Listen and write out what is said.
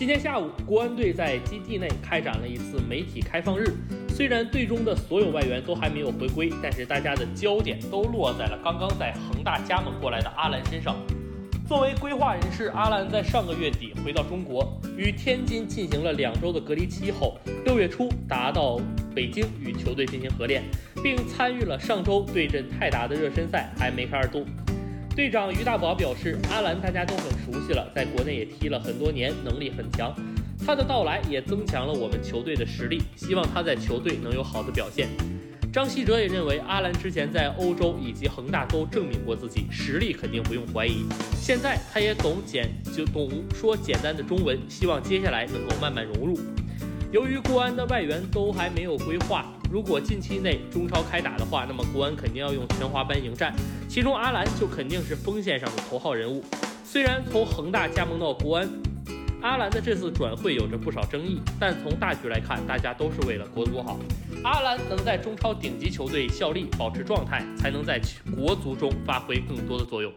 今天下午，国安队在基地内开展了一次媒体开放日。虽然队中的所有外援都还没有回归，但是大家的焦点都落在了刚刚在恒大加盟过来的阿兰身上。作为规划人士，阿兰在上个月底回到中国，与天津进行了两周的隔离期后，六月初达到北京与球队进行合练，并参与了上周对阵泰达的热身赛，还梅开二度。队长于大宝表示，阿兰大家都很熟悉了，在国内也踢了很多年，能力很强。他的到来也增强了我们球队的实力，希望他在球队能有好的表现。张稀哲也认为，阿兰之前在欧洲以及恒大都证明过自己实力，肯定不用怀疑。现在他也懂简就懂说简单的中文，希望接下来能够慢慢融入。由于国安的外援都还没有规划，如果近期内中超开打的话，那么国安肯定要用全华班迎战，其中阿兰就肯定是锋线上的头号人物。虽然从恒大加盟到国安，阿兰的这次转会有着不少争议，但从大局来看，大家都是为了国足好。阿兰能在中超顶级球队效力，保持状态，才能在国足中发挥更多的作用。